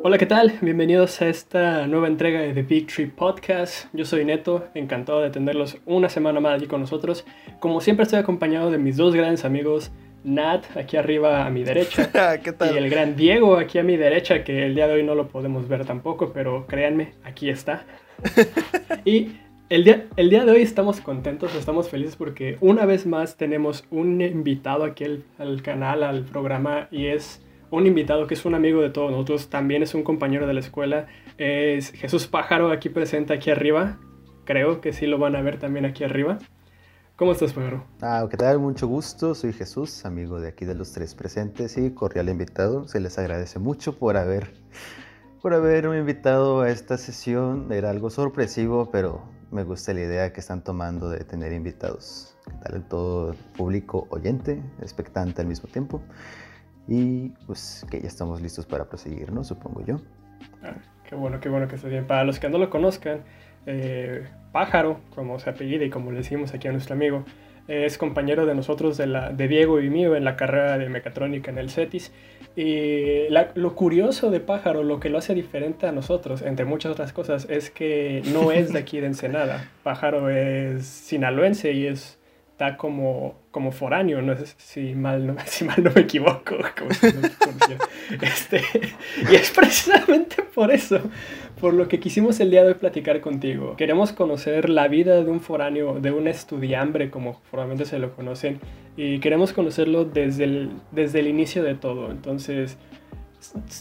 Hola, ¿qué tal? Bienvenidos a esta nueva entrega de The Big Tree Podcast. Yo soy Neto, encantado de tenerlos una semana más aquí con nosotros. Como siempre estoy acompañado de mis dos grandes amigos, Nat, aquí arriba a mi derecha, ¿Qué tal? y el gran Diego, aquí a mi derecha, que el día de hoy no lo podemos ver tampoco, pero créanme, aquí está. y el día, el día de hoy estamos contentos, estamos felices porque una vez más tenemos un invitado aquí al, al canal, al programa, y es un invitado que es un amigo de todos nosotros, también es un compañero de la escuela, es Jesús Pájaro, aquí presente, aquí arriba. Creo que sí lo van a ver también aquí arriba. ¿Cómo estás, Pájaro? Ah, ¿qué tal? Mucho gusto. Soy Jesús, amigo de aquí de los tres presentes y cordial invitado. Se les agradece mucho por haber, por haberme invitado a esta sesión. Era algo sorpresivo, pero me gusta la idea que están tomando de tener invitados. ¿Qué tal todo público oyente, expectante al mismo tiempo? Y pues que ya estamos listos para proseguir, ¿no? Supongo yo. Ah, qué bueno, qué bueno que esté bien. Para los que no lo conozcan, eh, Pájaro, como se apellida y como le decimos aquí a nuestro amigo, es compañero de nosotros, de, Diego y mío, en la carrera de mecatrónica en el CETIS. Y lo curioso de Pájaro, lo que lo hace diferente a nosotros, entre muchas otras cosas, es que no es de aquí de Ensenada. Pájaro es sinaloense y es, está como, como foráneo, no sé si mal no, si mal no me equivoco. como si no conociera. Este, y es precisamente por eso, por lo que quisimos el día de hoy platicar contigo. Queremos conocer la vida de un foráneo, de un estudiambre, como formalmente se lo conocen, y queremos conocerlo desde el, desde el inicio de todo. Entonces,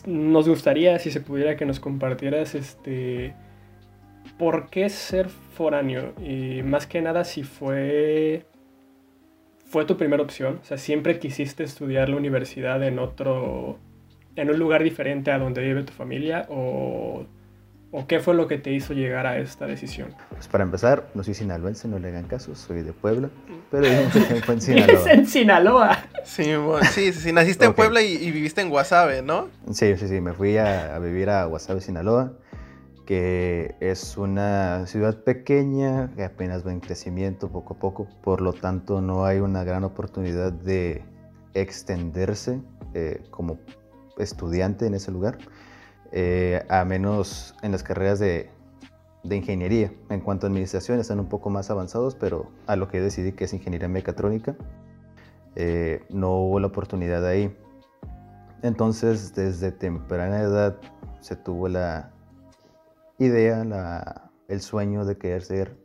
nos gustaría, si se pudiera, que nos compartieras este. ¿Por qué ser foráneo? Y más que nada, si fue. ¿Fue tu primera opción? O sea, ¿siempre quisiste estudiar la universidad en otro. en un lugar diferente a donde vive tu familia? ¿O, o qué fue lo que te hizo llegar a esta decisión? Pues para empezar, no soy sinaloense, no le hagan caso, soy de Puebla, pero vivo mucho tiempo en Es Sinaloa. en Sinaloa. Sí, bueno, sí, sí, sí, naciste en Ok. Puebla y, y viviste en Guasave, ¿no? Sí, sí, sí, me fui a, a vivir a Guasave, Sinaloa, que es una ciudad pequeña que apenas va en crecimiento poco a poco, por lo tanto no hay una gran oportunidad de extenderse eh, como estudiante en ese lugar, eh, a menos en las carreras de, de ingeniería. En cuanto a administración están un poco más avanzados, pero a lo que decidí que es ingeniería mecatrónica, eh, no hubo la oportunidad ahí. Entonces, desde temprana edad se tuvo la idea, el sueño de querer ser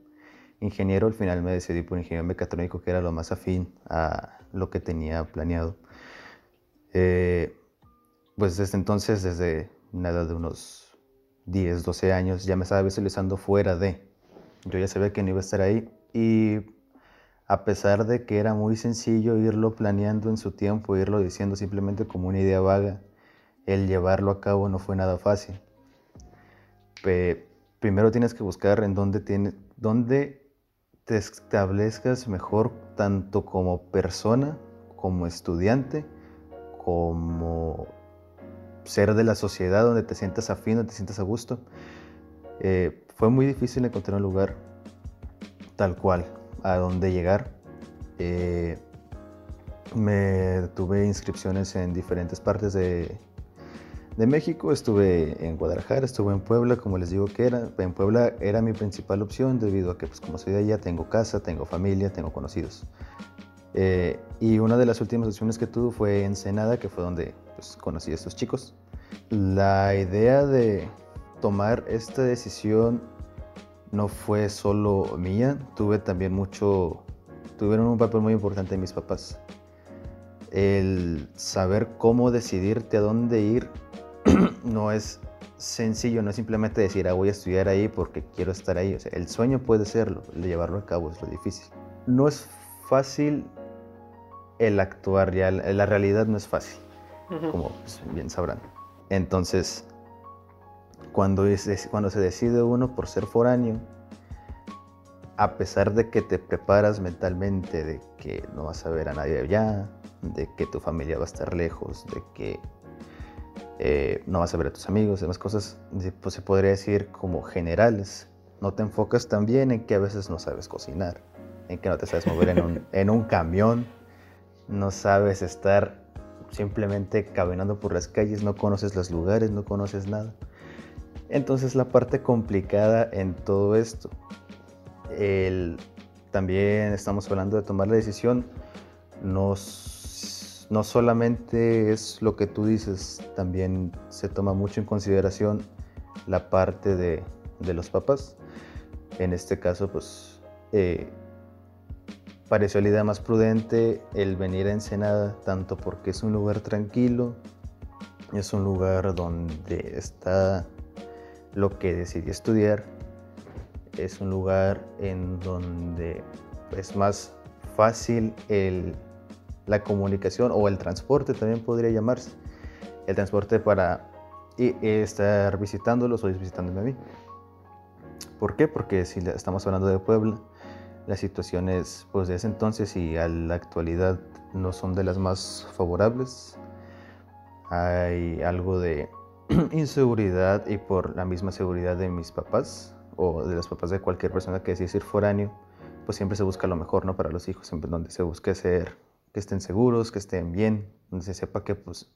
ingeniero. Al final me decidí por ingeniero mecatrónico, que era lo más afín a lo que tenía planeado. Eh, pues desde entonces, desde una edad de unos 10, 12 años, ya me estaba visualizando fuera de. Yo ya sabía que no iba a estar ahí y a pesar de que era muy sencillo irlo planeando en su tiempo, irlo diciendo simplemente como una idea vaga, el llevarlo a cabo no fue nada fácil. Pe- primero tienes que buscar en dónde, te establezcas mejor tanto como persona, como estudiante, como ser de la sociedad donde te sientas afín, donde te sientas a gusto. Eh, fue muy difícil encontrar un lugar tal cual a dónde llegar. Eh, me tuve inscripciones en diferentes partes de, de México. Estuve en Guadalajara, estuve en Puebla, como les digo que era. En Puebla era mi principal opción debido a que, pues, como soy de allá, tengo casa, tengo familia, tengo conocidos. Eh, y una de las últimas opciones que tuve fue Ensenada, que fue donde pues, conocí a estos chicos. La idea de tomar esta decisión no fue solo mía, tuve también mucho, tuvieron un papel muy importante mis papás. El saber cómo decidirte a dónde ir no es sencillo, no es simplemente decir, ah, voy a estudiar ahí porque quiero estar ahí. O sea, el sueño puede serlo, el llevarlo a cabo es lo difícil. No es fácil el actuar, ya la la realidad no es fácil como bien sabrán. Entonces, cuando, es- cuando se decide uno por ser foráneo, a pesar de que te preparas mentalmente de que no vas a ver a nadie allá, de que tu familia va a estar lejos, de que eh, no vas a ver a tus amigos, demás cosas, pues se podría decir como generales. No te enfocas también en que a veces no sabes cocinar, en que no te sabes mover en un, en un camión, no sabes estar simplemente caminando por las calles, no conoces los lugares, no conoces nada. Entonces la parte complicada en todo esto, también estamos hablando de tomar la decisión, no, no solamente es lo que tú dices, también se toma mucho en consideración la parte de, de los papás. En este caso, pues eh, pareció la idea más prudente el venir a Ensenada, tanto porque es un lugar tranquilo, es un lugar donde está lo que decidí estudiar, es un lugar en donde es más fácil el, la comunicación o el transporte también podría llamarse, el transporte para estar visitándolos o visitándome a mí. ¿Por qué? Porque si estamos hablando de Puebla, las situaciones pues, de ese entonces y a la actualidad no son de las más favorables. Hay algo de inseguridad y por la misma seguridad de mis papás o de los papás de cualquier persona que decide ir foráneo, pues siempre se busca lo mejor ¿no? para los hijos, siempre donde se busque ser, que estén seguros, que estén bien, donde se sepa que pues,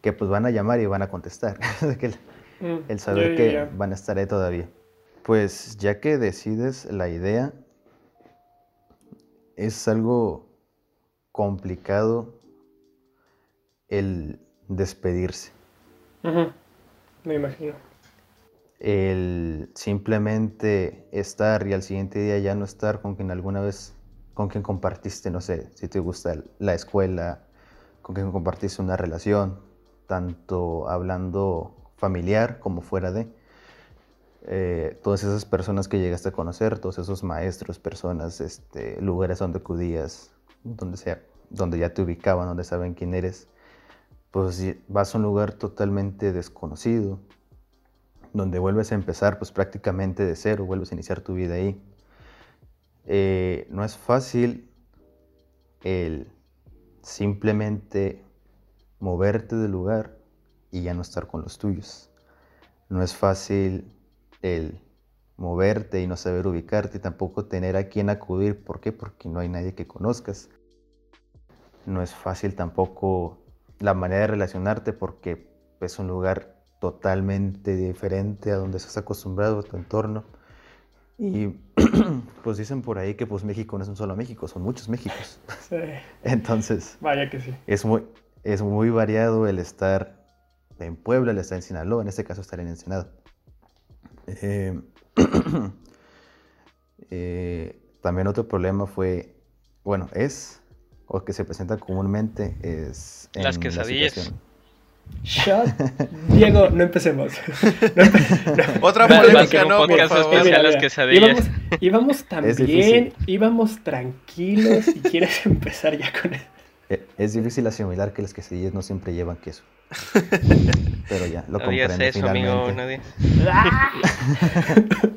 que pues van a llamar y van a contestar, mm, el, saber que van a estar ahí todavía. Pues ya que decides la idea, es algo complicado el despedirse. Me imagino. El simplemente estar y al siguiente día ya no estar con quien alguna vez, con quien compartiste, no sé, si te gusta la escuela, con quien compartiste una relación, tanto hablando familiar como fuera de eh, todas esas personas que llegaste a conocer, todos esos maestros, personas, este, lugares donde acudías, donde, sea, donde ya te ubicaban, donde saben quién eres, pues vas a un lugar totalmente desconocido, donde vuelves a empezar pues prácticamente de cero, vuelves a iniciar tu vida ahí. Eh, no es fácil el simplemente moverte del lugar y ya no estar con los tuyos. No es fácil el moverte y no saber ubicarte y tampoco tener a quién acudir. ¿Por qué? Porque no hay nadie que conozcas. No es fácil tampoco la manera de relacionarte porque es un lugar totalmente diferente a donde estás acostumbrado, a tu entorno. Y pues dicen por ahí que pues México no es un solo México, son muchos Méxicos. Entonces, vaya que sí. Es muy, es muy variado el estar en Puebla, el estar en Sinaloa, en este caso estar en Ensenada. Eh, eh, también otro problema fue, bueno, es, o que se presenta comúnmente, es... Las quesadillas. Diego, no empecemos. Otra polémica, ¿no? Por favor. las quesadillas. Íbamos, íbamos tan bien, íbamos tranquilos y quieres empezar ya con eso. E, es difícil asimilar que las quesadillas no siempre llevan queso. Pero ya, lo no eso, Amigo, nadie.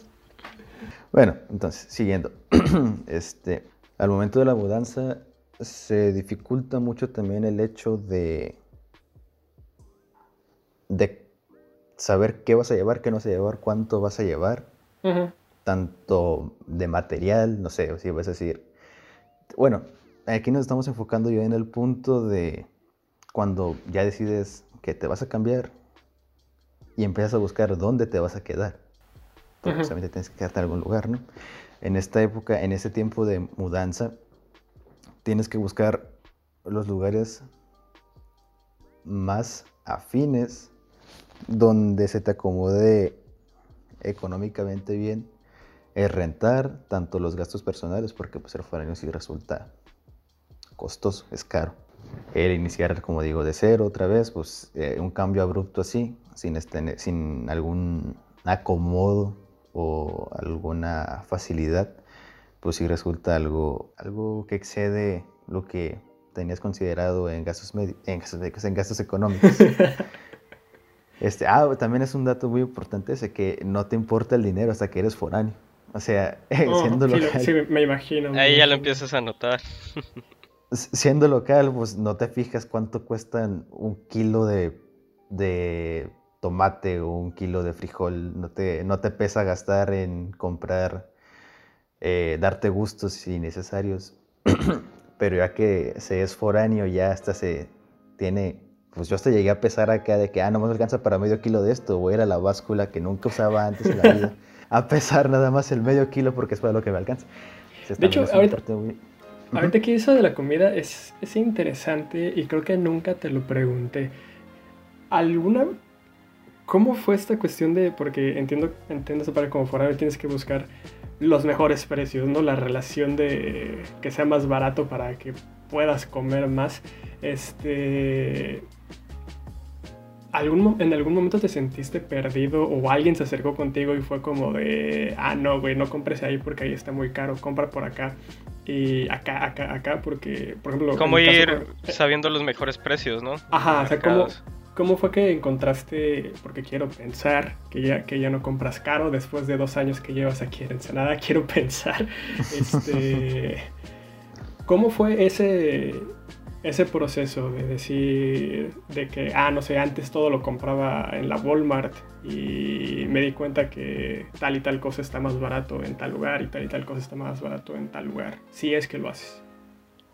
bueno, entonces, siguiendo. este, al momento de la mudanza se dificulta mucho también el hecho de de saber qué vas a llevar, qué no vas a llevar, cuánto vas a llevar, tanto de material, no sé, si vas a decir, bueno, aquí nos estamos enfocando ya en el punto de cuando ya decides que te vas a cambiar y empiezas a buscar dónde te vas a quedar. Porque solamente tienes que quedarte en algún lugar, ¿no? En esta época, en ese tiempo de mudanza, tienes que buscar los lugares más afines donde se te acomode económicamente bien es rentar tanto los gastos personales porque pues el foráneo sí resulta costoso, es caro. El iniciar, como digo, de cero otra vez, pues eh, un cambio abrupto así, sin, este, sin algún acomodo o alguna facilidad, pues sí resulta algo, algo que excede lo que tenías considerado en gastos, en en gastos económicos. Este, ah, también es un dato muy importante ese, que no te importa el dinero hasta que eres foráneo. O sea, oh, siendo local. Sí, me imagino. Ahí ya lo empiezas a notar. siendo local, pues no te fijas cuánto cuestan un kilo de, de tomate o un kilo de frijol. No te, no te pesa gastar en comprar, eh, darte gustos innecesarios. Pero ya que se es foráneo, ya hasta se tiene, pues yo hasta llegué a pesar acá de que, ah, no me alcanza para medio kilo de esto, voy a ir a la báscula que nunca usaba antes en la vida, a pesar nada más el medio kilo porque es para lo que me alcanza. de hecho, ahorita, ahorita que eso de la comida es, es interesante y creo que nunca te lo pregunté. ¿Alguna ¿Cómo fue esta cuestión de, porque entiendo, entiendo esa parte como foráneo tienes que buscar los mejores precios, ¿no? La relación de que sea más barato para que puedas comer más. Este. ¿Algún, ¿En algún momento te sentiste perdido o alguien se acercó contigo y fue como de, ah, no, güey, no compres ahí porque ahí está muy caro, compra por acá y acá, acá, acá, porque, por ejemplo... Como ir sabiendo los mejores precios, ¿no? Ajá, o sea, como ¿Cómo fue que encontraste, porque quiero pensar que ya, que ya no compras caro después de dos años que llevas aquí en Ensenada, quiero pensar, este, ¿cómo fue ese, ese proceso de decir, de que, ah, no sé, antes todo lo compraba en la Walmart y me di cuenta que tal y tal cosa está más barato en tal lugar y tal y tal cosa está más barato en tal lugar, si es que lo haces?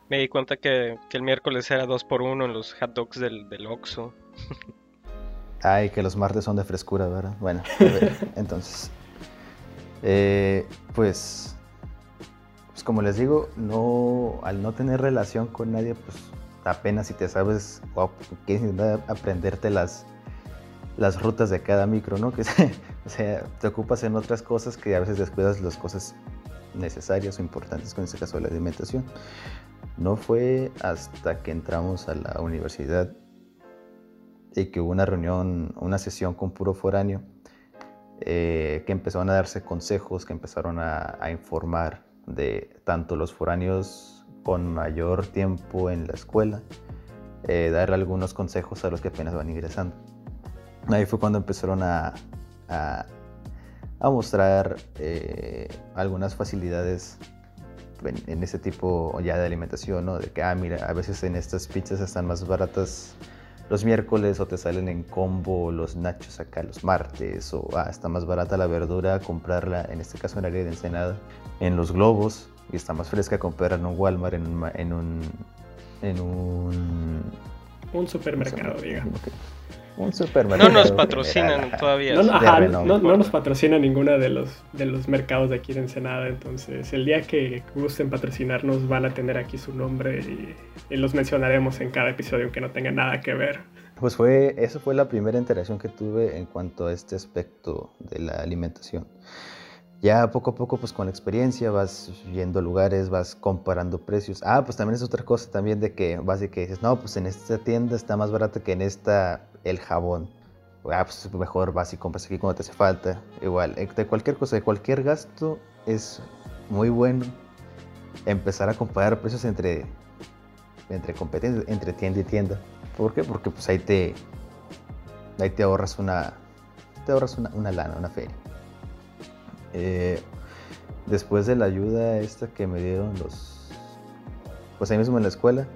Me di cuenta que, el miércoles era dos por uno en los hot dogs del, del Oxxo. Ay, que los martes son de frescura, ¿verdad? Bueno, entonces. Eh, pues. Como les digo, no, al no tener relación con nadie, pues apenas si te sabes, wow, quieres aprenderte las, las rutas de cada micro, ¿no? Que, o sea, te ocupas en otras cosas que a veces descuidas las cosas necesarias o importantes, con este caso la alimentación. No fue hasta que entramos a la universidad y que hubo una reunión, una sesión con puro foráneo, eh, que empezaron a darse consejos, que empezaron a, informar de tanto los foráneos con mayor tiempo en la escuela, eh, darle algunos consejos a los que apenas van ingresando. Ahí fue cuando empezaron a, a, mostrar eh, algunas facilidades en, ese tipo ya de alimentación, ¿no? De que, ah, mira, a veces en estas pizzas están más baratas los miércoles o te salen en combo los nachos acá los martes o ah, está más barata la verdura comprarla, en este caso en área de Ensenada, en los globos y está más fresca comprarla en un Walmart, en un... En un, en un, un supermercado, digamos. Un supermercado. No nos patrocinan todavía. No, no, nos patrocina ninguna de los, de los mercados de aquí de Ensenada. Entonces, el día que gusten patrocinarnos, van a tener aquí su nombre y, los mencionaremos en cada episodio, aunque no tenga nada que ver. Pues fue, eso fue la primera interacción que tuve en cuanto a este aspecto de la alimentación. Ya poco a poco, pues con la experiencia vas viendo lugares, vas comparando precios. Ah, pues también es otra cosa también de que vas y que dices, no, pues en esta tienda está más barato que en esta el jabón. Ah, pues mejor vas y compras aquí cuando te hace falta. Igual, eh, de cualquier cosa, de cualquier gasto, es muy bueno empezar a comparar precios entre, entre competencias, entre tienda y tienda. ¿Por qué? Porque pues ahí te, ahí te ahorras una, te ahorras una, una lana, una feria. Eh, después de la ayuda esta que me dieron los, pues ahí mismo en la escuela,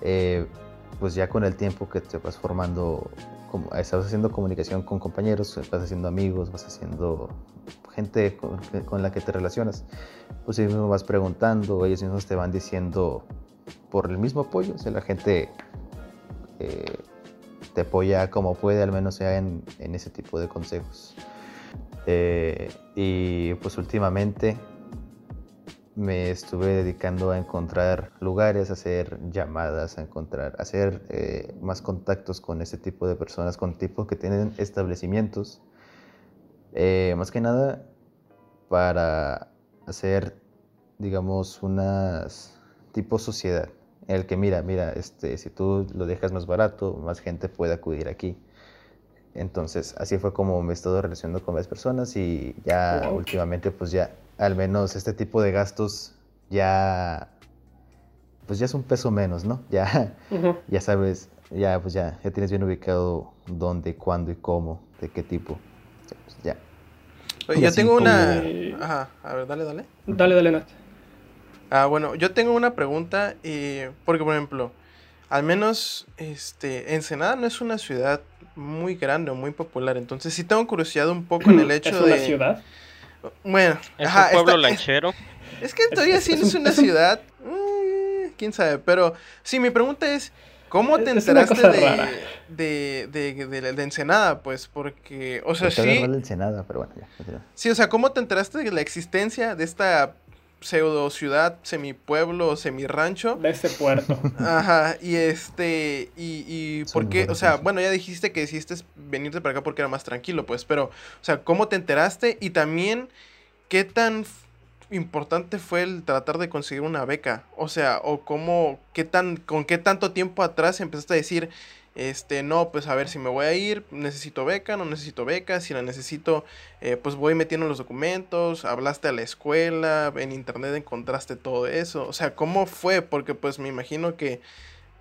eh, pues ya con el tiempo que te vas formando, como, estás haciendo comunicación con compañeros, vas haciendo amigos, vas haciendo gente con, la que te relacionas, pues ellos mismos vas preguntando, ellos mismos te van diciendo por el mismo apoyo, o sea, la gente eh, te apoya como puede, al menos sea en, ese tipo de consejos. Eh, y pues últimamente me estuve dedicando a encontrar lugares, a hacer llamadas, a encontrar, a hacer eh, más contactos con ese tipo de personas, con tipos que tienen establecimientos, eh, más que nada para hacer, digamos, unas tipo sociedad, en el que mira, mira, este, si tú lo dejas más barato, más gente puede acudir aquí. Entonces, así fue como me he estado relacionando con las personas y ya últimamente pues ya al menos este tipo de gastos ya, pues ya es un peso menos, ¿no? Ya, ya sabes, ya, pues ya, ya tienes bien ubicado dónde, cuándo y cómo, de qué tipo. Pues ya. yo tengo una... Ajá, a ver, dale, dale. Dale, dale, Nat. Ah, bueno, yo tengo una pregunta, y porque por ejemplo, al menos, este, Ensenada no es una ciudad muy grande o muy popular, entonces sí tengo curiosidad un poco en el hecho ¿Es una ciudad? Bueno, es un pueblo lanchero. Es, que todavía sí es, una ciudad. Mm, quién sabe, pero sí, mi pregunta es: ¿Cómo te enteraste de, de, de, de- de Ensenada? Pues porque, o sea, habla sí, mal de Ensenada, pero bueno, ya. continúa. sí, o sea, ¿cómo te enteraste de la existencia de esta pseudo ciudad, semipueblo, semirancho? De este puerto. Ajá, y este, y, y por qué, o sea, bueno, ya dijiste que decidiste venirte para acá porque era más tranquilo, pues, pero, o sea, ¿cómo te enteraste? Y también, ¿qué tan importante fue el tratar de conseguir una beca? O sea, o cómo, qué tan, con qué tanto tiempo atrás empezaste a decir, este, no, pues a ver si me voy a ir, necesito beca, no necesito beca, si la necesito, eh, pues voy metiendo los documentos, hablaste a la escuela, en internet encontraste todo eso, o sea, ¿cómo fue? Porque pues me imagino que,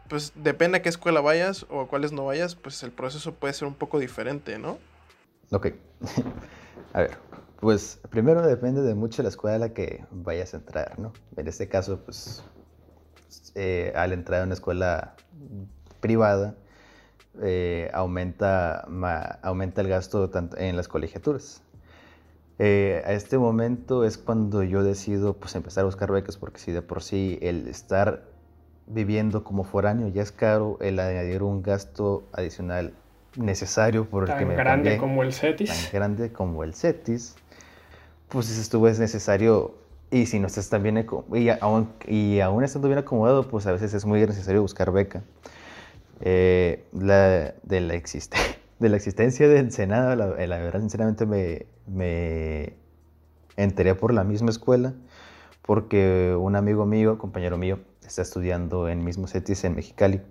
pues depende a qué escuela vayas o a cuáles no vayas, pues el proceso puede ser un poco diferente, ¿no? Ok. A ver, pues primero depende de mucho la escuela a la que vayas a entrar, ¿no? En este caso, pues eh, al entrar a una escuela privada, eh, aumenta, ma- aumenta el gasto tanto en las colegiaturas. Eh, a este momento es cuando yo decido pues empezar a buscar becas porque si de por sí el estar viviendo como foráneo ya es caro, el añadir un gasto adicional necesario por el que Tan me grande cambié, como el tan Cetis. grande como el CETIS, pues si estuvo es necesario y si no estás tan bien y aún, y aún estando bien acomodado, pues a veces es muy necesario buscar beca. Eh, de, la existencia de Ensenada, la, la verdad sinceramente me, me enteré por la misma escuela, porque un amigo mío, compañero mío, está estudiando en mismo CETIS en Mexicali.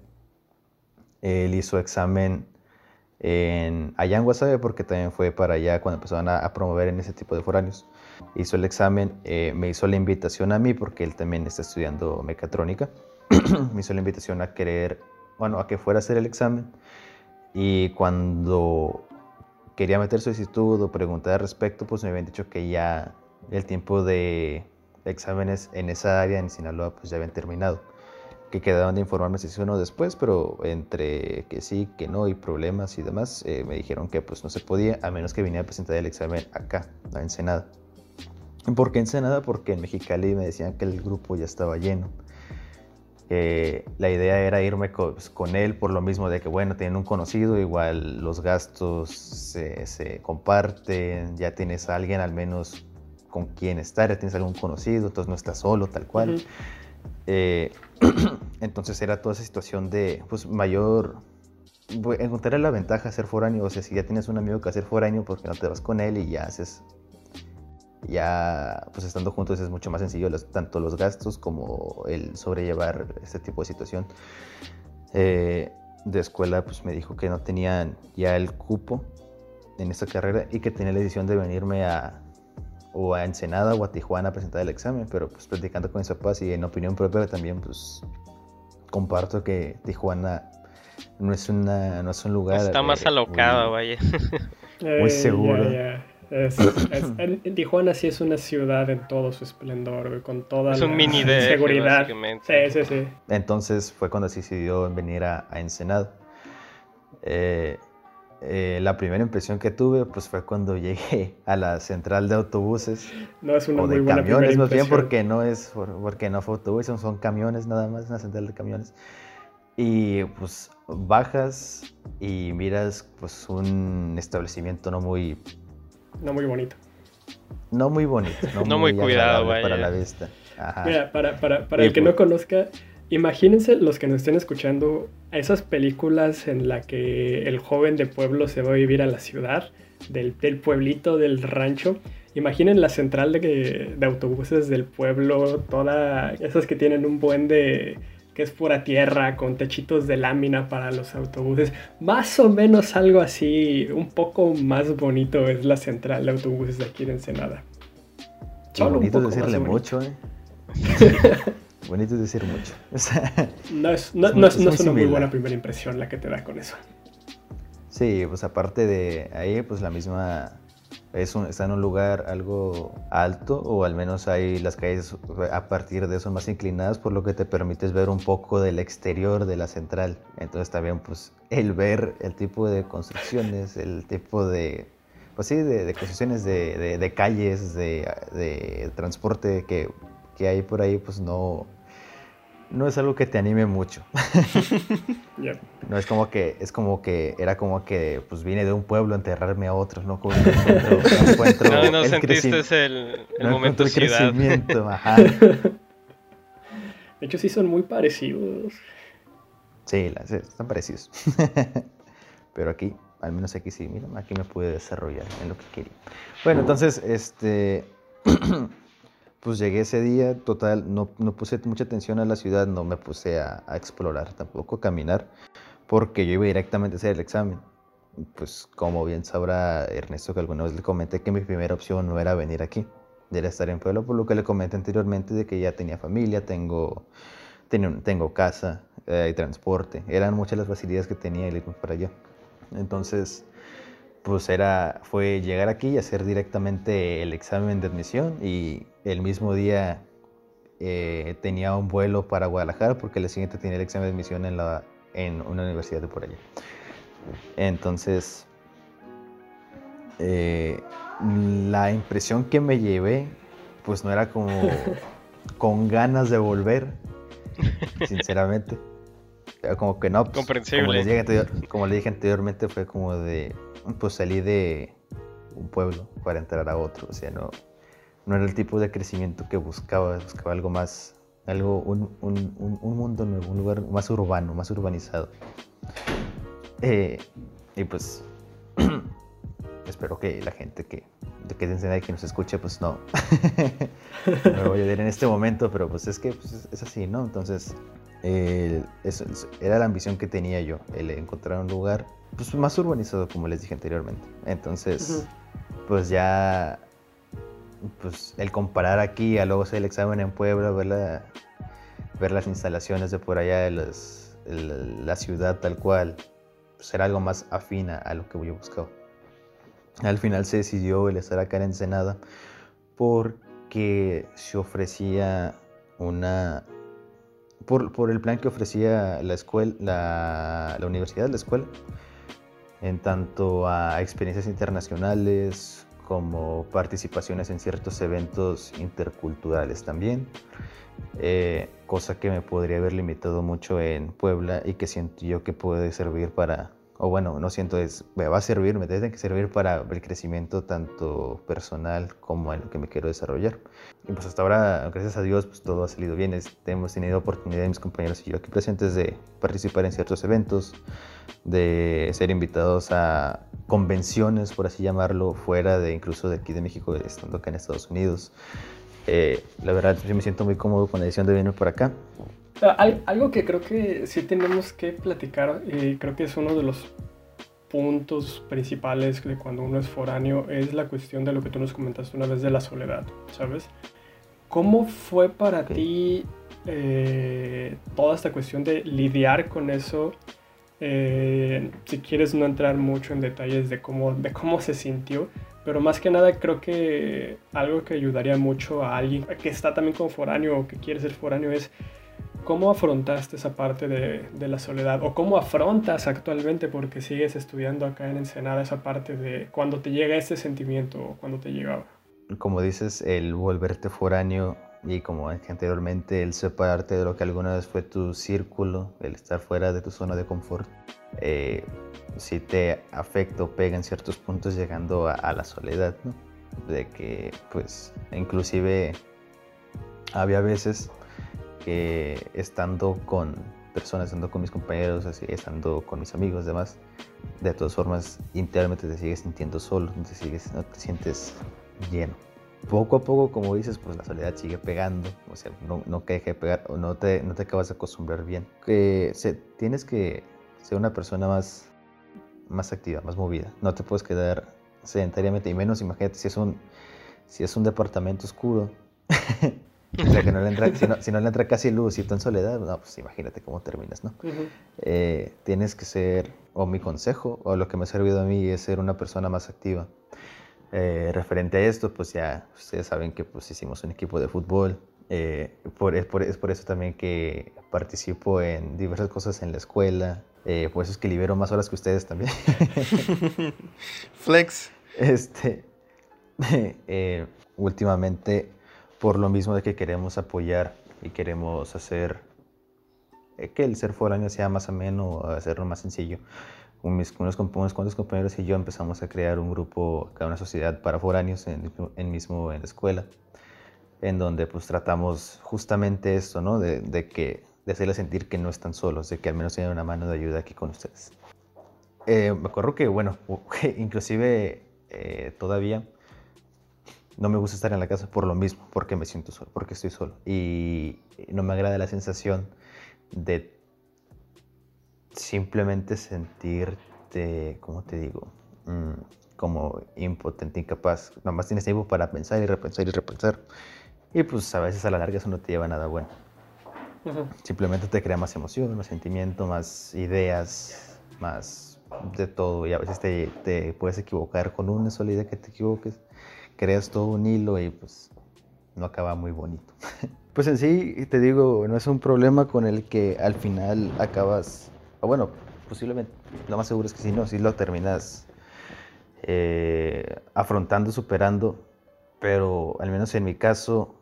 Él hizo examen en, allá en Guasave, porque también fue para allá cuando empezaron a, a promover en ese tipo de foráneos. Hizo el examen, eh, me hizo la invitación a mí, porque él también está estudiando mecatrónica. me hizo la invitación a querer, bueno, a que fuera a hacer el examen. Y cuando quería meter solicitud o preguntar al respecto, pues me habían dicho que ya el tiempo de exámenes en esa área en Sinaloa pues ya habían terminado. Que quedaban de informarme si sí o no después, pero entre que sí, que no y problemas y demás, eh, me dijeron que pues no se podía a menos que viniera a presentar el examen acá, a Ensenada. ¿Por qué Ensenada? Porque en Mexicali me decían que el grupo ya estaba lleno. Eh, la idea era irme pues, con él por lo mismo de que, bueno, tienen un conocido, igual los gastos se, se comparten, ya tienes a alguien al menos con quien estar, ya tienes algún conocido, entonces no estás solo, tal cual. Eh, entonces era toda esa situación de, pues, mayor... bu- Encontrar la ventaja de ser foráneo, o sea, si ya tienes un amigo que hacer foráneo, porque no te vas con él y ya haces ya pues estando juntos es mucho más sencillo los- tanto los gastos como el sobrellevar este tipo de situación. Eh, de escuela pues me dijo que no tenían ya el cupo en esta carrera y que tenía la decisión de venirme a o a Ensenada o a Tijuana a presentar el examen, pero pues platicando con mis papás y en opinión propia también pues comparto que Tijuana no es una no es un lugar Está más eh, alocado, muy- vaya. Eh, ya, seguro. Es- es- en, Tijuana sí es una ciudad en todo su esplendor, güey, con toda Es un la mini DF, seguridad. Sí, sí, sí. Entonces fue cuando se decidió en venir a, a Ensenada. Eh, eh, la primera impresión que tuve pues fue cuando llegué a la central de autobuses No es una o muy de buena camiones más bien porque no es por- porque no fue autobús, son, son camiones nada más, una central de camiones. Y pues bajas y miras pues un establecimiento no muy No muy bonito. no muy bonito, no, No muy cuidado, agradable para vaya. la vista. Ajá. Mira, para, para, para el que pues- no conozca, imagínense los que nos estén escuchando a esas películas en la que el joven de pueblo se va a vivir a la ciudad, del, del pueblito, del rancho. Imaginen la central de, de autobuses del pueblo, toda, esas que tienen un buen de que es pura tierra con techitos de lámina para los autobuses. Más o menos algo así, un poco más bonito es la central de autobuses de aquí de Ensenada. Un bonito decirle bonito. mucho, ¿eh? bonito es decir mucho. O sea, No es, no, Es no muy- es, es no es una muy buena primera impresión la que te da con eso. Sí, pues aparte de ahí, pues la misma es un- está en un lugar algo alto o al menos hay las calles a partir de eso más inclinadas, por lo que te permites ver un poco del exterior de la central. Entonces también pues el ver el tipo de construcciones, el tipo de, pues sí, de, construcciones de, de- calles, de, de transporte que, que hay por ahí, pues no, no es algo que te anime mucho. Yep. No es como que, es como que, era como que, pues vine de un pueblo a enterrarme a otro, ¿no? Como que encuentro, no encuentro No, no el sentiste creci- el, el no momento el ciudad. crecimiento, ajá. De hecho, sí son muy parecidos. Sí, las- están parecidos. Pero aquí, al menos aquí sí, mira, aquí me pude desarrollar en lo que quería. Bueno, entonces, este, pues llegué ese día, total, no, no puse mucha atención a la ciudad, no me puse a, explorar, tampoco a caminar, porque yo iba directamente a hacer el examen. Pues como bien sabrá Ernesto, que alguna vez le comenté que mi primera opción no era venir aquí, era estar en Puebla, por lo que le comenté anteriormente de que ya tenía familia, tengo, tengo, casa, eh, hay transporte, eran muchas las facilidades que tenía el irme para allá. Entonces, pues era, fue llegar aquí y hacer directamente el examen de admisión y el mismo día eh, tenía un vuelo para Guadalajara porque el siguiente tenía el examen de admisión en, la, en una universidad de por allá. Entonces, eh, la impresión que me llevé, pues no era como con ganas de volver, sinceramente. Era como que no, pues, Comprensible. Como les, dije anterior- como le dije anteriormente, fue como de, pues salí de un pueblo para entrar a otro, o sea, no, no era el tipo de crecimiento que buscaba, buscaba algo más, algo, un, un- un- un mundo nuevo, un lugar más urbano, más urbanizado. Eh, y pues espero que la gente que, de que, de ahí que nos escuche, pues no, no voy a ver en este momento, pero pues es que pues, es, es así, ¿no? Entonces, eh, eso era la ambición que tenía yo, el encontrar un lugar pues, más urbanizado, como les dije anteriormente. Entonces, pues ya, pues el comparar aquí a luego hacer el examen en Puebla, ver, la- ver las instalaciones de por allá, de el- la ciudad tal cual, pues era algo más afina a lo que yo buscaba. Al final se decidió el estar acá en Ensenada porque se ofrecía una... Por, por el plan que ofrecía la escuela, la, la universidad, la escuela, en tanto a experiencias internacionales como participaciones en ciertos eventos interculturales también, eh, cosa que me podría haber limitado mucho en Puebla y que siento yo que puede servir para, o bueno, no siento, es, va a servir, me tiene que servir para el crecimiento tanto personal como en lo que me quiero desarrollar. Y pues hasta ahora, gracias a Dios, pues todo ha salido bien. Es- hemos tenido oportunidad, mis compañeros y yo aquí presentes, de participar en ciertos eventos, de ser invitados a convenciones, por así llamarlo, fuera de incluso de aquí de México, estando acá en Estados Unidos. Eh, la verdad, yo me siento muy cómodo con la decisión de venir por acá. Ah, al- algo que creo que sí tenemos que platicar, y creo que es uno de los puntos principales de cuando uno es foráneo, es la cuestión de lo que tú nos comentaste una vez de la soledad, ¿sabes? ¿Cómo fue para ti eh, toda esta cuestión de lidiar con eso? Eh, si quieres no entrar mucho en detalles de cómo, de cómo se sintió, pero más que nada creo que algo que ayudaría mucho a alguien que está también como foráneo o que quiere ser foráneo es cómo afrontaste esa parte de, de la soledad o cómo afrontas actualmente porque sigues estudiando acá en Ensenada esa parte de cuando te llega ese sentimiento o cuando te llegaba. como dices, el volverte foráneo y como anteriormente, el separarte de lo que alguna vez fue tu círculo, el estar fuera de tu zona de confort, eh, sí te afecta o pega en ciertos puntos llegando a, a la soledad, ¿no? De que, pues, inclusive había veces que estando con personas, estando con mis compañeros, estando con mis amigos, demás, de todas formas, internamente te sigues sintiendo solo, no te, sigues, te sientes lleno. Poco a poco, como dices, pues la soledad sigue pegando, o sea, no, no que de pegar, o no te, no te acabas de acostumbrar bien. Que se, tienes que ser una persona más, más activa, más movida. No te puedes quedar sedentariamente, y menos, imagínate, si es un, si es un departamento oscuro, o sea, que no le entra, si, no, si no le entra casi luz y tú en soledad, no, pues imagínate cómo terminas, ¿no? Ujú. eh, tienes que ser, o mi consejo, o lo que me ha servido a mí es ser una persona más activa. Eh, referente a esto, pues ya ustedes saben que pues hicimos un equipo de fútbol. eh, por, es, por, es por eso también que participo en diversas cosas en la escuela. eh, por eso es que libero más horas que ustedes también. Flex. Este, eh, últimamente, por lo mismo de que queremos apoyar y queremos hacer eh, que el ser foráneo sea más ameno, hacerlo más sencillo. Mis, unos, unos, cuantos compañeros y yo empezamos a crear un grupo, una sociedad para foráneos en, en mismo en la escuela, en donde pues tratamos justamente esto, ¿no? De, de que de hacerles sentir que no están solos, de que al menos tienen una mano de ayuda aquí con ustedes. Eh, me acuerdo que, bueno, inclusive eh, todavía no me gusta estar en la casa por lo mismo, porque me siento solo, porque estoy solo. Y no me agrada la sensación de simplemente sentirte, ¿cómo te digo? Mm, como impotente, incapaz. Nomás tienes tiempo para pensar y repensar y repensar. Y pues a veces a la larga eso no te lleva a nada bueno. Simplemente te crea más emoción, más sentimiento, más ideas, más de todo. Y a veces te, te puedes equivocar con una sola idea que te equivoques. Creas todo un hilo y pues no acaba muy bonito. pues en sí, te digo, no es un problema con el que al final acabas, o bueno, posiblemente, lo más seguro es que si no, si lo terminas eh, afrontando, superando, pero al menos en mi caso,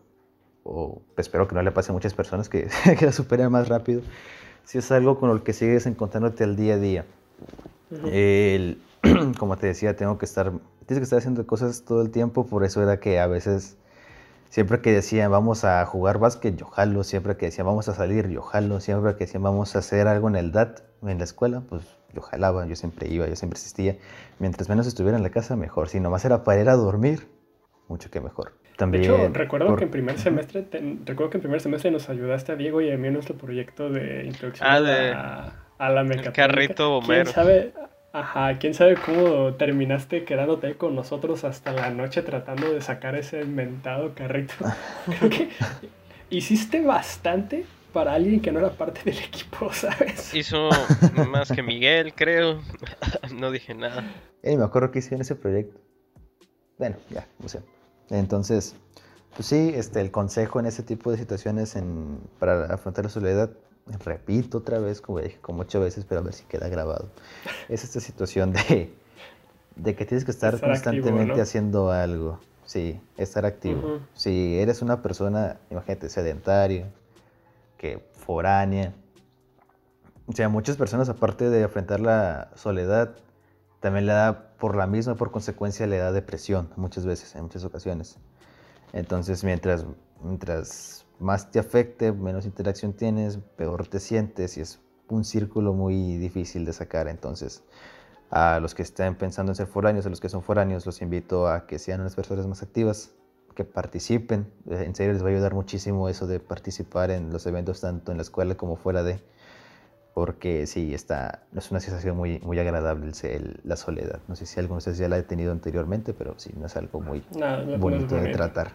o espero que no le pase a muchas personas que, que la superen más rápido, si es algo con lo que sigues encontrándote al día a día. el, como te decía, tengo que estar, tienes que estar haciendo cosas todo el tiempo, por eso era que a veces, siempre que decían vamos a jugar básquet, yo jalo, siempre que decían vamos a salir, yo jalo, siempre que decían vamos a hacer algo en el DAT, en la escuela, pues yo jalaba, yo siempre iba, yo siempre existía. Mientras menos estuviera en la casa, mejor. Si nomás era para ir a dormir, mucho que mejor. También, de hecho, recuerdo que en primer semestre, recuerdo que en primer semestre nos ayudaste a Diego y a mí en nuestro proyecto de introducción ah, de... a, a, la mecatrónica. carrito bombero. ¿Quién sabe, ajá, quién sabe cómo terminaste quedándote con nosotros hasta la noche tratando de sacar ese inventado carrito. Creo que hiciste bastante para alguien que no era parte del equipo, ¿sabes? Hizo más que Miguel, creo. no dije nada. Eh, me acuerdo que hice en ese proyecto. Bueno, ya, no sé. Entonces, pues sí, este, el consejo en ese tipo de situaciones en, para afrontar la soledad, repito otra vez, como dije como ocho veces, pero a ver si queda grabado, es esta situación de, de que tienes que estar, estar constantemente activo, ¿no? haciendo algo. Sí, estar activo. Uh -huh. Si eres una persona, imagínate, sedentaria, que foránea, o sea, muchas personas, aparte de enfrentar la soledad, también le da por la misma, por consecuencia, le da depresión muchas veces, en muchas ocasiones. Entonces, mientras, mientras más te afecte, menos interacción tienes, peor te sientes y es un círculo muy difícil de sacar. Entonces, a los que estén pensando en ser foráneos, a los que son foráneos, los invito a que sean unas personas más activas, que participen. En serio, les va a ayudar muchísimo eso de participar en los eventos, tanto en la escuela como fuera de porque sí, está, es una sensación muy, muy agradable el, la soledad. No sé si alguno de ustedes ya la ha tenido anteriormente, pero sí, no es algo muy no, no, bonito de tratar.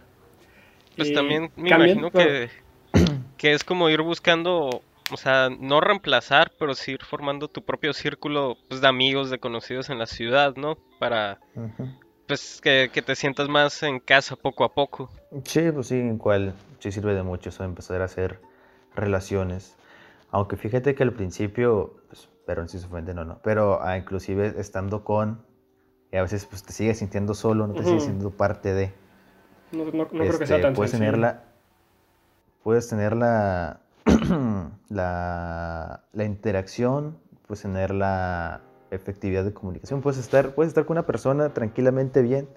Pues y también me imagino que, que es como ir buscando, o sea, no reemplazar, pero sí ir formando tu propio círculo pues, de amigos, de conocidos en la ciudad, ¿no? Para, uh -huh. pues, que, que, te sientas más en casa poco a poco. Sí, pues sí, en cual sí sirve de mucho eso, empezar a hacer relaciones aunque fíjate que al principio, pues, pero si se ofende, no, no. Pero ah, inclusive estando con, y a veces pues, te sigues sintiendo solo, no te uh -huh. sigues sintiendo parte de. No, no, no este, creo que sea tan puedes sencillo. tener la, Puedes tener la, la, la interacción, puedes tener la efectividad de comunicación. Puedes estar, puedes estar con una persona tranquilamente bien,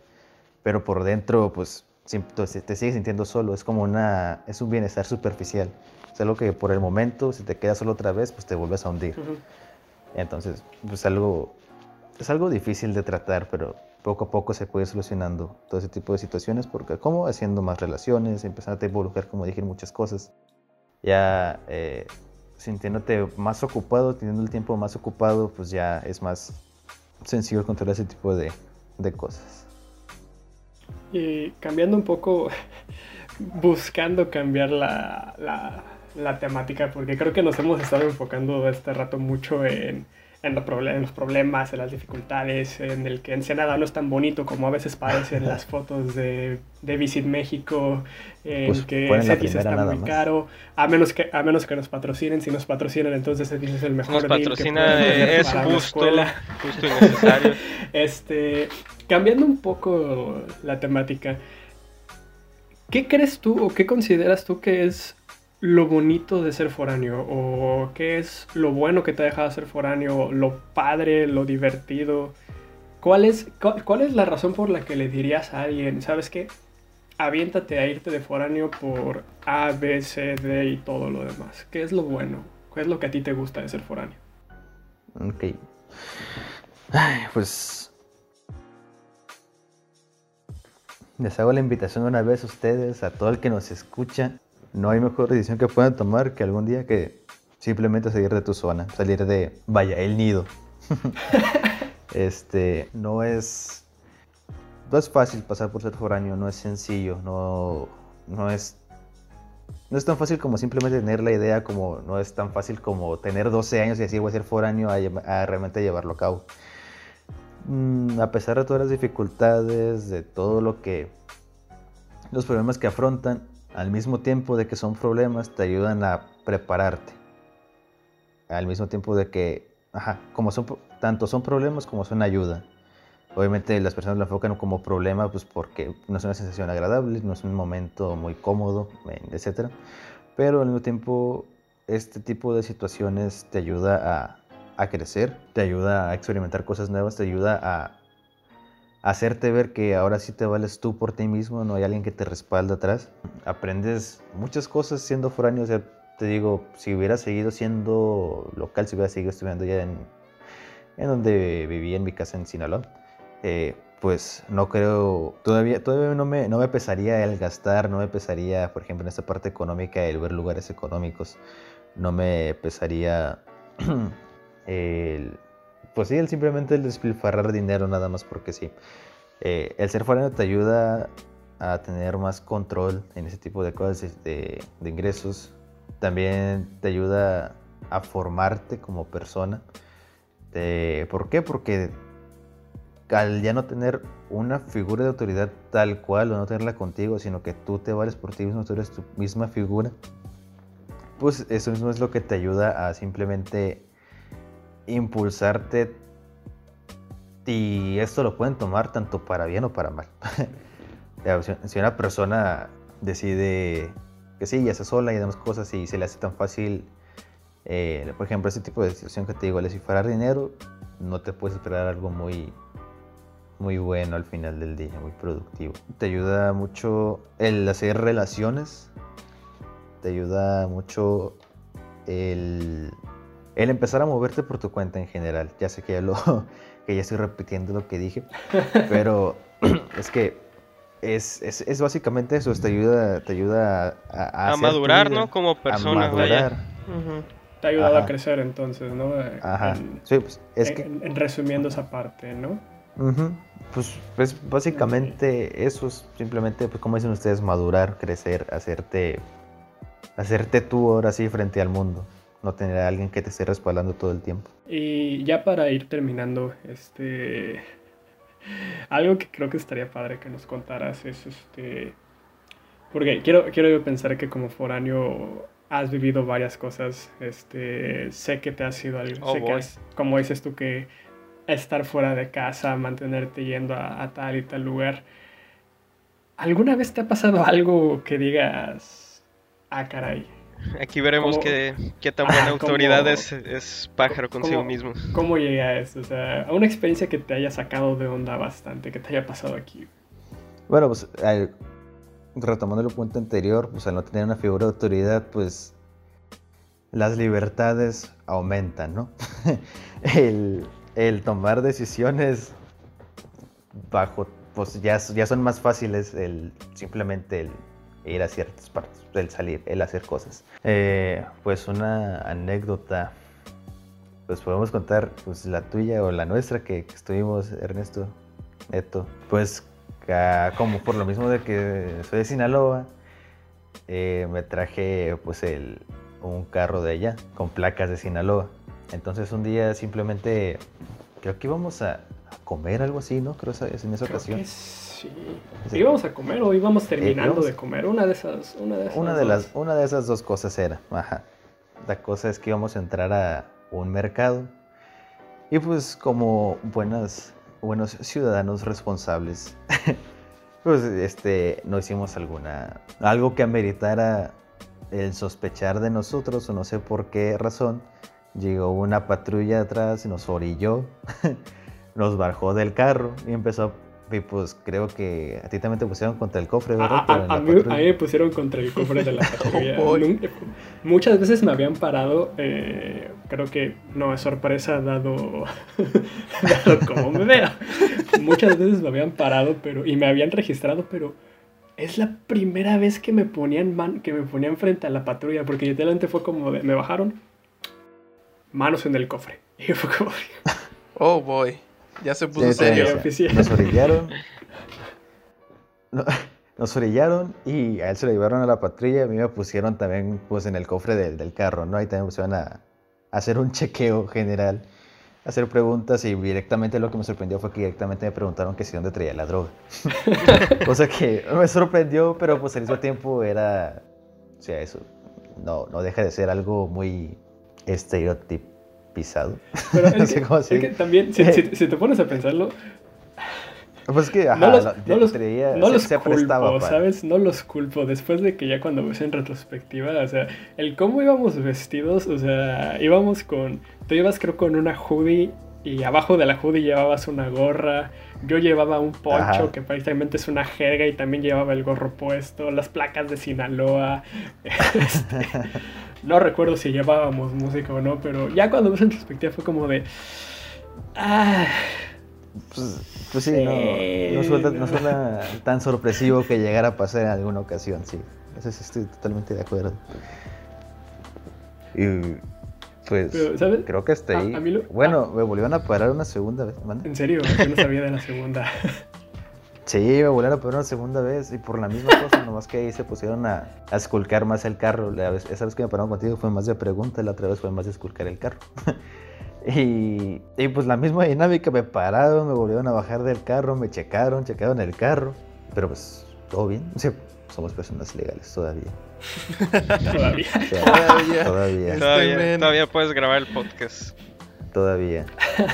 pero por dentro, pues, te sigues sintiendo solo. Es como una, es un bienestar superficial. Es algo que por el momento, si te quedas solo otra vez, pues te vuelves a hundir. Uh -huh. Entonces, pues algo, es algo difícil de tratar, pero poco a poco se puede solucionando todo ese tipo de situaciones, porque como haciendo más relaciones, empezando a involucrar, como dije, en muchas cosas, ya eh, sintiéndote más ocupado, teniendo el tiempo más ocupado, pues ya es más sencillo controlar ese tipo de, de cosas. Y cambiando un poco, buscando cambiar la, la la temática, porque creo que nos hemos estado enfocando este rato mucho en, en, lo problem en, los problemas, en las dificultades, en el que Ensenada no es tan bonito como a veces parece en las fotos de, de Visit México, en pues que Cetis está muy más. caro, a menos, que, a menos que nos patrocinen, si nos patrocinan entonces Cetis es el mejor nos patrocina que es justo, justo y necesario. este, cambiando un poco la temática, ¿qué crees tú o qué consideras tú que es lo bonito de ser foráneo? ¿O qué es lo bueno que te ha dejado ser foráneo? ¿Lo padre, lo divertido? ¿Cuál es, cuál, es la razón por la que le dirías a alguien, sabes qué? Aviéntate a irte de foráneo por A, B, C, D y todo lo demás. ¿Qué es lo bueno? ¿Qué es lo que a ti te gusta de ser foráneo? Ok. Ay, pues. Les hago la invitación una vez a ustedes, a todo el que nos escucha. No hay mejor decisión que puedan tomar que algún día que simplemente salir de tu zona, salir de, vaya, el nido. este, no es. No es fácil pasar por ser foráneo, no es sencillo, no, no es no es tan fácil como simplemente tener la idea, como no es tan fácil como tener 12 años y decir voy a ser foráneo a, realmente llevarlo a cabo. Mm, a pesar de todas las dificultades, de todo lo que... los problemas que afrontan, al mismo tiempo de que son problemas, te ayudan a prepararte. Al mismo tiempo de que, ajá, como son, tanto son problemas como son ayuda. Obviamente las personas lo enfocan como problema pues porque no es una sensación agradable, no es un momento muy cómodo, etc. Pero al mismo tiempo este tipo de situaciones te ayuda a, a crecer, te ayuda a experimentar cosas nuevas, te ayuda a, hacerte ver que ahora sí te vales tú por ti mismo, no hay alguien que te respalda atrás. Aprendes muchas cosas siendo foráneo, o sea, te digo, si hubiera seguido siendo local, si hubiera seguido estudiando ya en, en donde vivía en mi casa en Sinaloa, eh, pues no creo, todavía, todavía no, me, no me pesaría el gastar, no me pesaría, por ejemplo, en esta parte económica, el ver lugares económicos, no me pesaría el, pues sí, el simplemente el despilfarrar dinero nada más porque sí. Eh, el ser foráneo te ayuda a tener más control en ese tipo de cosas de, de ingresos. También te ayuda a formarte como persona. ¿Por qué? Porque al ya no tener una figura de autoridad tal cual o no tenerla contigo, sino que tú te vales por ti mismo, tú eres tu misma figura, pues eso mismo es lo que te ayuda a simplemente impulsarte y esto lo pueden tomar tanto para bien o para mal. si una persona decide que sí, ya está sola y demás cosas y se le hace tan fácil, eh, por ejemplo, ese tipo de situación que te digo, descifrar dinero, no te puedes esperar algo muy, muy bueno al final del día, muy productivo. Te ayuda mucho el hacer relaciones, te ayuda mucho el, el empezar a moverte por tu cuenta en general. Ya sé que ya, lo, que ya estoy repitiendo lo que dije, pero es que es, es, es, básicamente eso, te ayuda, te ayuda a, a, madurar, ¿no? Como persona. A madurar. Te ha ayudado a crecer entonces, ¿no? Ajá. sí, pues es que... en resumiendo esa parte, ¿no? Pues, pues básicamente eso es simplemente, pues como dicen ustedes, madurar, crecer, hacerte, hacerte tú ahora sí frente al mundo, no tener a alguien que te esté respaldando todo el tiempo. Y ya para ir terminando, este, algo que creo que estaría padre que nos contaras es este, porque quiero, quiero pensar que como foráneo has vivido varias cosas, este, sé que te ha sido algo, oh, sé que como dices tú que estar fuera de casa, mantenerte yendo a, tal y tal lugar. ¿Alguna vez te ha pasado algo que digas, ah, caray? Aquí veremos qué, tan buena autoridad es, pájaro consigo mismo. ¿Cómo llegué a eso? O sea, a una experiencia que te haya sacado de onda bastante, que te haya pasado aquí. Bueno, pues retomando el punto anterior, pues al no tener una figura de autoridad, pues las libertades aumentan, ¿no? el, el tomar decisiones bajo, pues ya, ya son más fáciles el simplemente el ir a ciertas partes, el salir, el hacer cosas. Eh, pues una anécdota, pues podemos contar pues la tuya o la nuestra que, estuvimos, Ernesto, Neto, pues como por lo mismo de que soy de Sinaloa, eh, me traje pues el, un carro de allá con placas de Sinaloa. Entonces un día simplemente creo que íbamos a, comer algo así, ¿no? Creo que en esa ocasión. Sí. ¿Íbamos a comer o íbamos terminando de comer? Una de esas, una de esas una de las, una de esas dos cosas era. Ajá. La cosa es que íbamos a entrar a un mercado y pues como buenas, buenos ciudadanos responsables, pues este, no hicimos alguna, algo que ameritara el sospechar de nosotros, o no sé por qué razón, llegó una patrulla atrás nos orilló, nos bajó del carro y empezó y pues creo que a ti también te pusieron contra el cofre, ¿verdad? A, mí, me pusieron contra el cofre de la patrulla. Muchas veces me habían parado, eh, creo que no es sorpresa dado, dado como me vea. Muchas veces me habían parado pero, y me habían registrado, pero es la primera vez que me ponían man, que me ponían frente a la patrulla, porque literalmente fue como de, me bajaron manos en el cofre. Y fue como... Oh boy. Ya se puso serio. Nos orillaron. Nos orillaron y a él se lo llevaron a la patrulla. A mí me pusieron también pues, en el cofre del, carro, ¿no? Ahí también me pusieron a, hacer un chequeo general, hacer preguntas y directamente lo que me sorprendió fue que directamente me preguntaron que si dónde traía la droga. Cosa que me sorprendió, pero pues al mismo tiempo era, o sea, eso no, no deja de ser algo muy estereotipo pisado. Pero es, que, también, si, te pones a pensarlo, pues que, no los, no los, no los culpo, ¿sabes? No los culpo. Después de que ya cuando ves en retrospectiva, o sea, el cómo íbamos vestidos, o sea, íbamos con. Tú ibas, creo, con una hoodie y abajo de la hoodie llevabas una gorra. Yo llevaba un poncho que prácticamente es una jerga y también llevaba el gorro puesto, las placas de Sinaloa. Este, no recuerdo si llevábamos música o no, pero ya cuando ves en perspectiva fue como de. Ah, pues, pues sí, No, suena, tan sorpresivo que llegara a pasar en alguna ocasión, sí. Eso sí estoy totalmente de acuerdo. Y pues creo que hasta ahí. Bueno, me volvieron a parar una segunda vez. ¿En serio? Yo no sabía de la segunda. Sí, me volvieron a poner una segunda vez y por la misma cosa, nomás que ahí se pusieron a, a esculcar más el carro. La vez, esa vez que me pararon contigo fue más de pregunta, la otra vez fue más de esculcar el carro. y, y, pues la misma dinámica, me pararon, me volvieron a bajar del carro, me checaron, checaron el carro, pero pues todo bien, o sea, somos personas legales todavía. todavía. todavía. Todavía. Todavía puedes grabar el podcast todavía.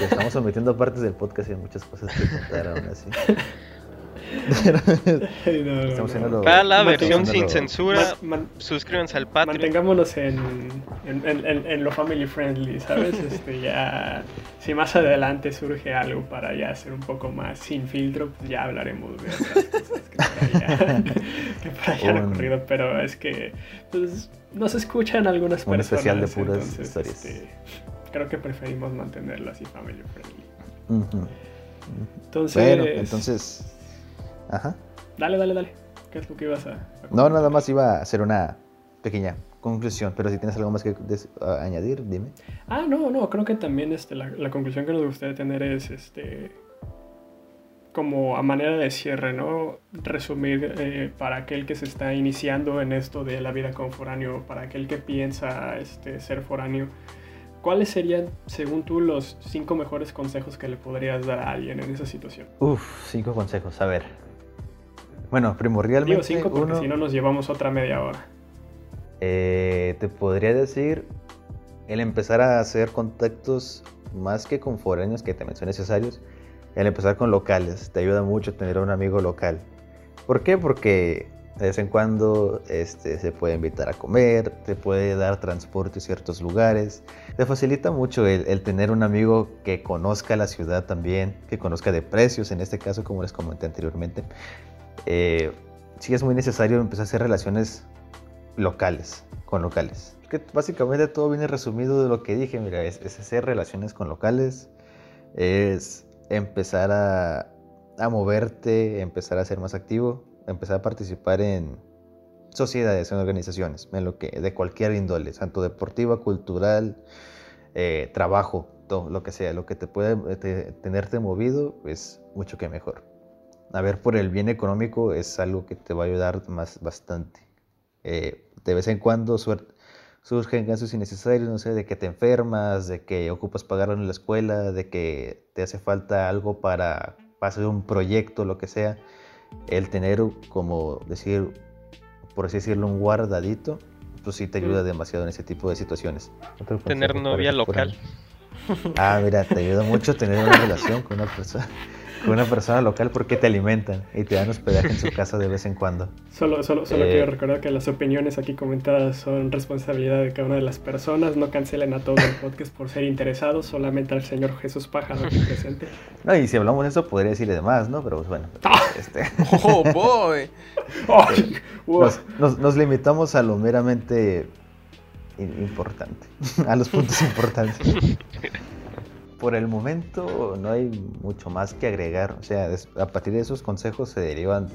Estamos omitiendo partes del podcast y hay muchas cosas que contar aún así. Para la versión sin censura, suscríbanse al Patreon. Mantengámonos en, en, lo family friendly, ¿sabes? Este, ya, si más adelante surge algo para ya ser un poco más sin filtro, pues ya hablaremos de otras cosas que por allá, que han ocurrido. Pero es que pues, nos escuchan algunas un personas. especial de puras historias. Este, creo que preferimos mantenerlo así family friendly. Entonces, bueno, entonces Ajá. Dale, dale, dale. ¿Qué es lo que ibas a, No, nada más iba a hacer una pequeña conclusión, pero si tienes algo más que añadir, dime. Ah, no, no, creo que también este, la, conclusión que nos gustaría tener es este como a manera de cierre, ¿no? Resumir eh, para aquel que se está iniciando en esto de la vida como foráneo, para aquel que piensa este, ser foráneo, ¿cuáles serían, según tú, los cinco mejores consejos que le podrías dar a alguien en esa situación? Uf, cinco consejos, a ver. Bueno, primordialmente. Digo cinco porque si no nos llevamos otra media hora. Eh, te podría decir el empezar a hacer contactos más que con foráneos que también son necesarios, el empezar con locales. Te ayuda mucho tener un amigo local. ¿Por qué? Porque de vez en cuando este, se puede invitar a comer, te puede dar transporte a ciertos lugares. Te facilita mucho el, el, tener un amigo que conozca la ciudad también, que conozca de precios, en este caso como les comenté anteriormente eh, sí es muy necesario empezar a hacer relaciones locales, con locales. Que básicamente todo viene resumido de lo que dije, mira, es, hacer relaciones con locales, es empezar a, moverte, empezar a ser más activo, empezar a participar en sociedades, en organizaciones, en lo que, de cualquier índole, tanto deportiva, cultural, eh, trabajo, todo lo que sea, lo que te puede tenerte movido es mucho que mejor a ver por el bien económico es algo que te va a ayudar más bastante. Eh, de vez en cuando surgen gastos innecesarios, no sé, de que te enfermas, de que ocupas pagar en la escuela, de que te hace falta algo para, hacer un proyecto, lo que sea. El tener, como decir, por así decirlo, un guardadito, pues sí te ayuda demasiado en ese tipo de situaciones. Tener novia local. Ah, mira, te ayuda mucho tener una relación con una persona. Con una persona local porque te alimentan y te dan hospedaje en su casa de vez en cuando. Solo, solo, solo quiero eh, recordar que las opiniones aquí comentadas son responsabilidad de cada una de las personas. No cancelen a todo el podcast por ser interesados, solamente al señor Jesús Pájaro aquí presente. No, y si hablamos de eso, podría decirle demás, ¿no? Pero pues, bueno. ¡Ah! Este... ¡Oh, boy! nos, nos limitamos a lo meramente importante, a los puntos importantes. Por el momento no hay mucho más que agregar, o sea, a partir de esos consejos se derivan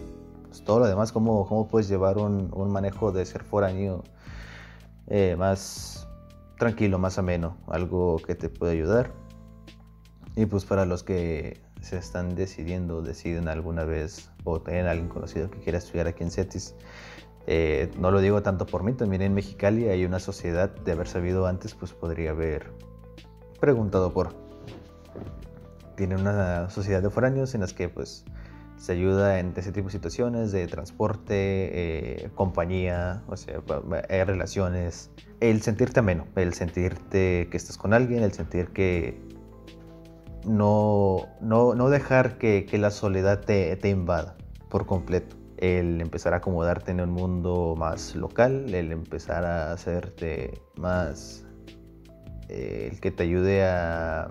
pues, todo lo demás, cómo, cómo puedes llevar un, manejo de ser foráneo eh, más tranquilo, más ameno, algo que te puede ayudar. Y pues para los que se están decidiendo, deciden alguna vez o tienen alguien conocido que quiera estudiar aquí en CETIS, eh, no lo digo tanto por mí, también en Mexicali hay una sociedad, de haber sabido antes, pues podría haber preguntado por. Tiene una sociedad de foráneos en las que pues se ayuda en ese tipo de situaciones de transporte, eh, compañía, o sea, hay relaciones. El sentirte ameno, el sentirte que estás con alguien, el sentir que no, no, no dejar que, que la soledad te, te invada por completo el empezar a acomodarte en un mundo más local, el empezar a hacerte más, eh, el que te ayude a,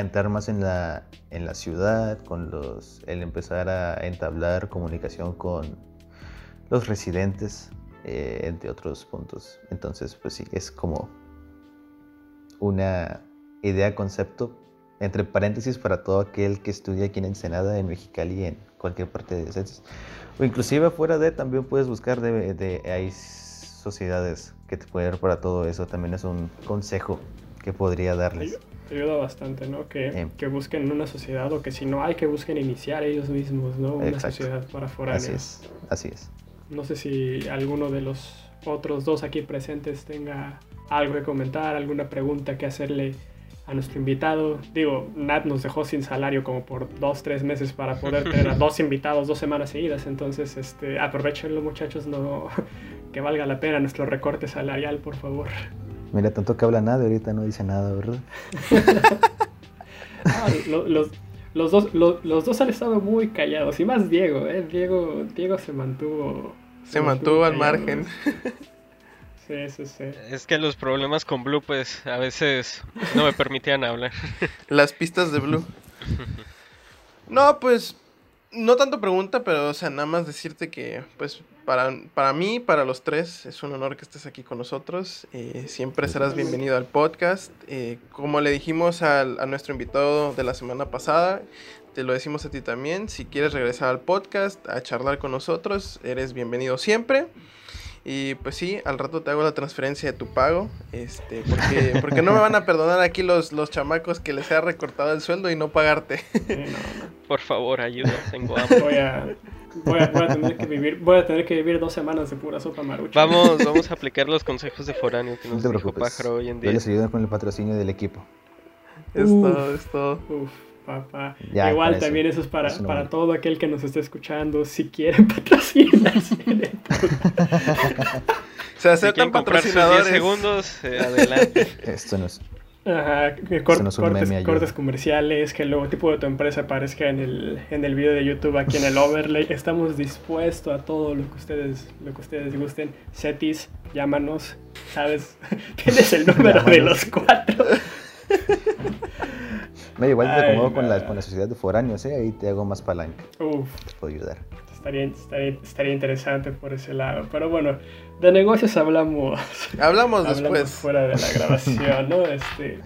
entrar más en la, en la ciudad, con los, el empezar a entablar comunicación con los residentes, eh, entre otros puntos. Entonces, pues sí, es como una idea, concepto, entre paréntesis para todo aquel que estudia aquí en Ensenada, en Mexicali, en cualquier parte de Census o inclusive fuera de, también puedes buscar de, de hay sociedades que te pueden dar para todo eso. También es un consejo que podría darles. Ayuda bastante, ¿no? Que, que, busquen una sociedad o que si no hay, que busquen iniciar ellos mismos, ¿no? Una sociedad para foráneos. Así es, así es. No sé si alguno de los otros dos aquí presentes tenga algo que comentar, alguna pregunta que hacerle a nuestro invitado. Digo, Nat nos dejó sin salario como por dos, tres meses para poder tener a dos invitados dos semanas seguidas. Entonces, este, aprovechenlo muchachos, no que valga la pena nuestro recorte salarial, por favor. Mira, tanto que habla nada, ahorita no dice nada, ¿verdad? Ah, los, los, dos, los, dos han estado muy callados, y más Diego, ¿eh? Diego, Diego se mantuvo... Se, mantuvo, al margen. Sí, sí, sí. Es que los problemas con Blue, pues a veces no me permitían hablar. Las pistas de Blue. No, pues no tanto pregunta, pero o sea, nada más decirte que, pues, para, para mí, para los tres, es un honor que estés aquí con nosotros. Eh, siempre serás bienvenido al podcast. Eh, como le dijimos a nuestro invitado de la semana pasada, te lo decimos a ti también. Si quieres regresar al podcast a charlar con nosotros, eres bienvenido siempre. Y pues sí, al rato te hago la transferencia de tu pago, este, porque, porque no me van a perdonar aquí los, los chamacos que les haya recortado el sueldo y no pagarte. Por favor, ayuda, tengo Voy a, voy, a, tener que vivir, voy a tener que vivir dos semanas de pura sopa marucha. Vamos, vamos a aplicar los consejos de foráneo que nos no te dijo Pájaro hoy en día. Yo les ayudo con el patrocinio del equipo. Es todo, es todo. Uf papá. Igual también eso, es para, para todo aquel que nos esté escuchando. Si quieren patrocinar, se aceptan si patrocinadores. 10 segundos, eh, adelante. Esto no es. Ajá, cortes, cortes comerciales, que el logotipo de tu empresa aparezca en el, en el video de YouTube aquí en el overlay. Estamos dispuestos a todo lo que ustedes, lo que ustedes gusten. Setis, llámanos, ¿sabes? Tienes el número de los cuatro. Me igual te acomodo con la, con la sociedad de foráneos, ¿eh? ahí te hago más palanca. Uf. Te puedo ayudar. Estaría, estaría, interesante por ese lado. Pero bueno, de negocios hablamos. Hablamos, después. Fuera de la grabación, ¿no? Este,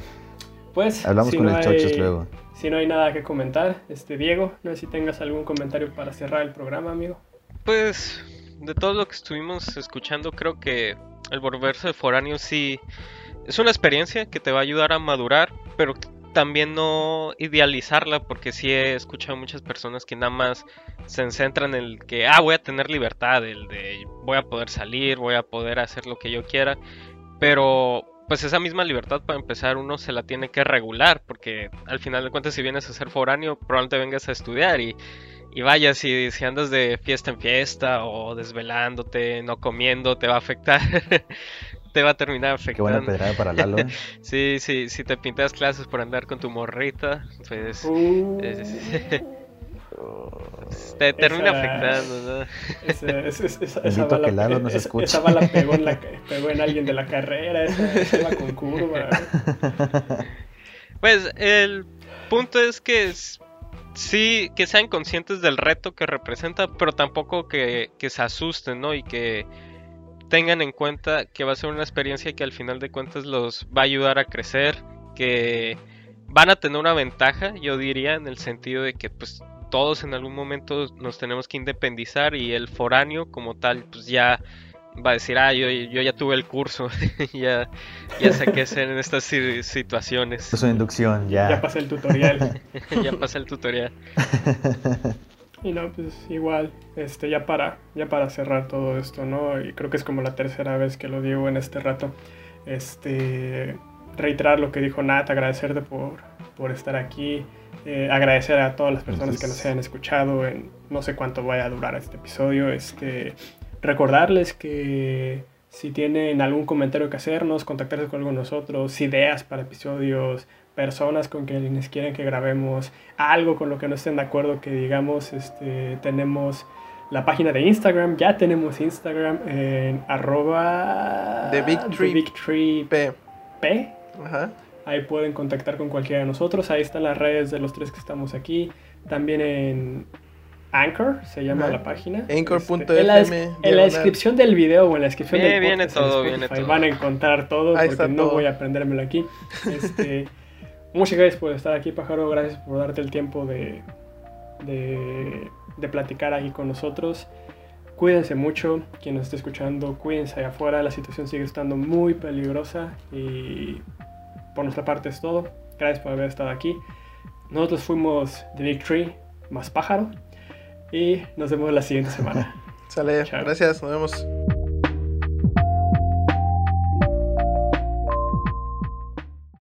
pues. Hablamos con el Chochos luego. Si no hay nada que comentar, este Diego, no sé si tengas algún comentario para cerrar el programa, amigo. Pues, de todo lo que estuvimos escuchando, creo que el volverse foráneo sí es una experiencia que te va a ayudar a madurar, pero también no idealizarla, porque sí he escuchado muchas personas que nada más se centran en el que, ah, voy a tener libertad, el de voy a poder salir, voy a poder hacer lo que yo quiera, pero pues esa misma libertad para empezar uno se la tiene que regular, porque al final de cuentas si vienes a ser foráneo, probablemente vengas a estudiar y, y vaya, si, si andas de fiesta en fiesta o desvelándote, no comiendo, te va a afectar te va a terminar afectando. Qué buena pedrada para Lalo. ¿eh? sí, sí, si te pintas clases por andar con tu morrita, pues... Uh. Te termina afectando, ¿no? Esa, bala, pegó, en la, pegó en alguien de la carrera, esa, va con curva. Pues el punto es que sí, que sean conscientes del reto que representa, pero tampoco que, que se asusten, ¿no? Y que tengan en cuenta que va a ser una experiencia que al final de cuentas los va a ayudar a crecer, que van a tener una ventaja, yo diría, en el sentido de que pues todos en algún momento nos tenemos que independizar y el foráneo como tal pues ya va a decir, ah, yo, yo ya tuve el curso, ya, ya sé qué hacer en estas situaciones. Es una inducción, ya. Ya pasé el tutorial. ya pasé el tutorial. Y no, pues igual, este, ya para, ya para cerrar todo esto, ¿no? Y creo que es como la tercera vez que lo digo en este rato. Este, reiterar lo que dijo Nat, agradecerte por, por estar aquí, eh, agradecer a todas las personas que nos hayan escuchado en no sé cuánto vaya a durar este episodio, este, recordarles que si tienen algún comentario que hacernos, contactarse con alguno de nosotros, ideas para episodios, personas con quienes quieren que grabemos, algo con lo que no estén de acuerdo que digamos, este, tenemos la página de Instagram, ya tenemos Instagram en arroba The Big Tree, P. P. Ahí pueden contactar con cualquiera de nosotros. Ahí están las redes de los tres que estamos aquí. También en Anchor se llama la página. Anchor.fm. Este, en, la, descripción del video o en la descripción del podcast, viene todo, viene todo. Van a encontrar todo porque no voy a aprendérmelo aquí. Este, muchas gracias por estar aquí, pájaro. Gracias por darte el tiempo de, de, de platicar aquí con nosotros. Cuídense mucho, quien nos esté escuchando, cuídense allá afuera, la situación sigue estando muy peligrosa y por nuestra parte es todo. Gracias por haber estado aquí. Nosotros fuimos The Big Tree más pájaro y nos vemos la siguiente semana. Sale, gracias, nos vemos.